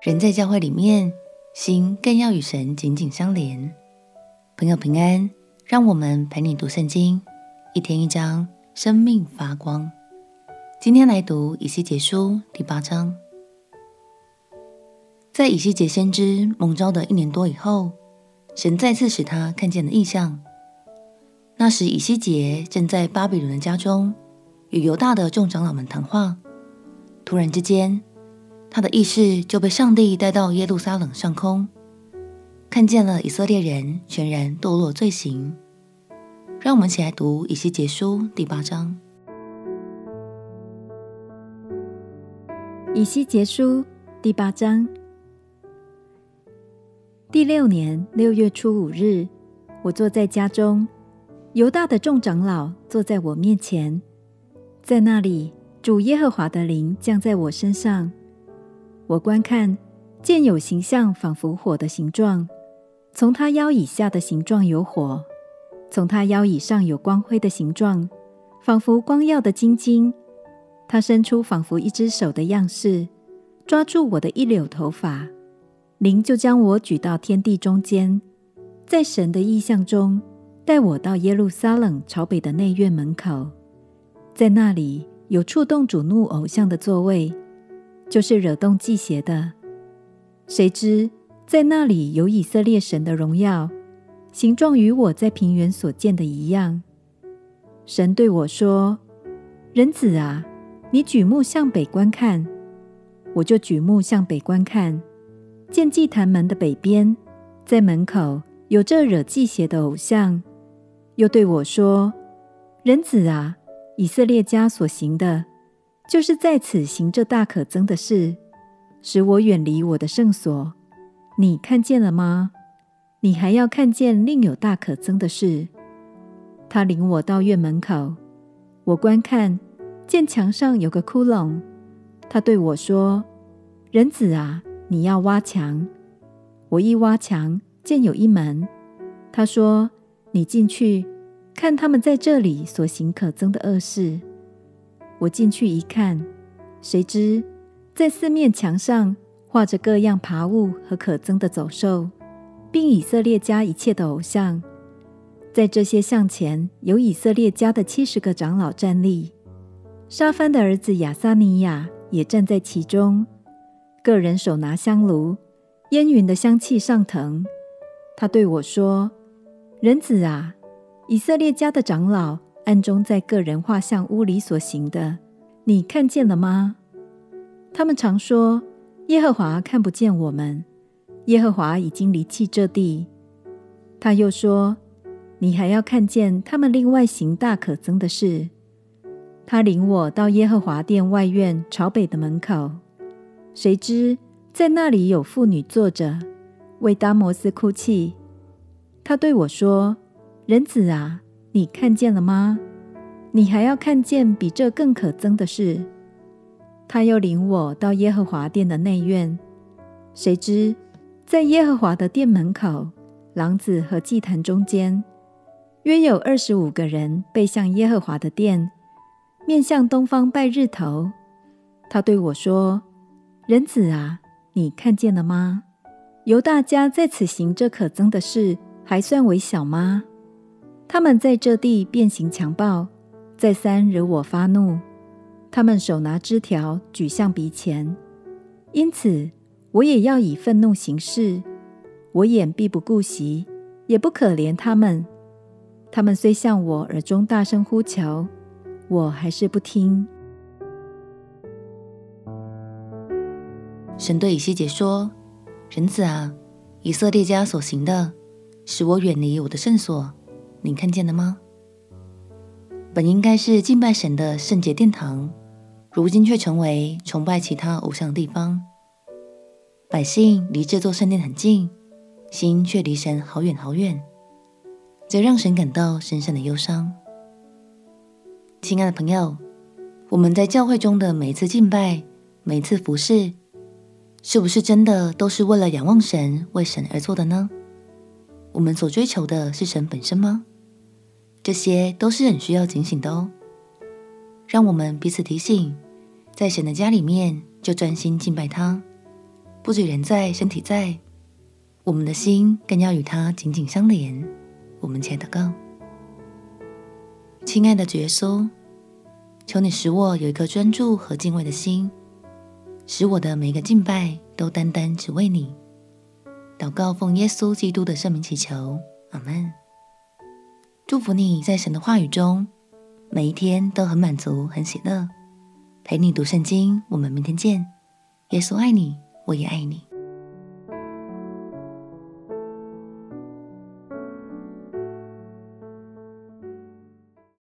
人在教会里面，心更要与神紧紧相连。朋友平安，让我们陪你读圣经，一天一章，生命发光。今天来读以西结书第八章。在以西结先知蒙召的一年多以后，神再次使他看见了异象。那时以西结正在巴比伦的家中，与犹大的众长老们谈话。突然之间，他的意识就被上帝带到耶路撒冷上空，看见了以色列人全然堕落罪行。让我们一起来读以西结书第八章。以西结书第八章。第六年六月初五日，我坐在家中，犹大的众长老坐在我面前，在那里，主耶和华的灵降在我身上。我观看，见有形象仿佛火的形状，从他腰以下的形状有火，从他腰以上有光辉的形状，仿佛光耀的晶晶。他伸出仿佛一只手的样式，抓住我的一绺头发，灵就将我举到天地中间，在神的意象中，带我到耶路撒冷朝北的内院门口，在那里有触动主怒偶像的座位。就是惹动祭邪的，谁知在那里有以色列神的荣耀，形状与我在平原所见的一样。神对我说：“人子啊，你举目向北观看。”我就举目向北观看，见祭坛门的北边，在门口有这惹祭邪的偶像。又对我说：“人子啊，以色列家所行的。”就是在此行这大可憎的事，使我远离我的圣所。你看见了吗？你还要看见另有大可憎的事。他领我到院门口，我观看，见墙上有个窟窿。他对我说：“人子啊，你要挖墙。”我一挖墙，见有一门。他说：“你进去，看他们在这里所行可憎的恶事。”我进去一看，谁知在四面墙上画着各样爬物和可憎的走兽，并以色列家一切的偶像。在这些像前，有以色列家的七十个长老站立，沙番的儿子亚撒尼亚也站在其中。各人手拿香炉，烟云的香气上腾。他对我说：“人子啊，以色列家的长老。”暗中在个人画像屋里所行的，你看见了吗？他们常说耶和华看不见我们，耶和华已经离弃这地。他又说，你还要看见他们另外行大可憎的事。他领我到耶和华殿外院朝北的门口，谁知在那里有妇女坐着，为达摩斯哭泣。他对我说：“人子啊。”你看见了吗？你还要看见比这更可憎的事。他又领我到耶和华殿的内院，谁知在耶和华的殿门口，廊子和祭坛中间，约有二十五个人背向耶和华的殿，面向东方拜日头。他对我说：“人子啊，你看见了吗？犹大家在此行这可憎的事，还算为小吗？”他们在这地变形强暴，再三惹我发怒。他们手拿枝条举向鼻前，因此我也要以愤怒行事。我眼必不顾惜，也不可怜他们。他们虽向我耳中大声呼求，我还是不听。神对以西结说：“人子啊，以色列家所行的，使我远离我的圣所。”你看见了吗？本应该是敬拜神的圣洁殿堂，如今却成为崇拜其他偶像的地方。百姓离这座圣殿很近，心却离神好远好远，这让神感到深深的忧伤。亲爱的朋友，我们在教会中的每一次敬拜，每一次服侍，是不是真的都是为了仰望神、为神而做的呢？我们所追求的是神本身吗？这些都是很需要警醒的哦。让我们彼此提醒，在神的家里面就专心敬拜他，不止人在，身体在，我们的心更要与他紧紧相连。我们且祷告，亲爱的主耶稣，求你使我有一颗专注和敬畏的心，使我的每一个敬拜都单单只为你。祷告奉耶稣基督的圣名祈求，阿门。祝福你在神的话语中，每一天都很满足、很喜乐。陪你读圣经，我们明天见。耶稣爱你，我也爱你。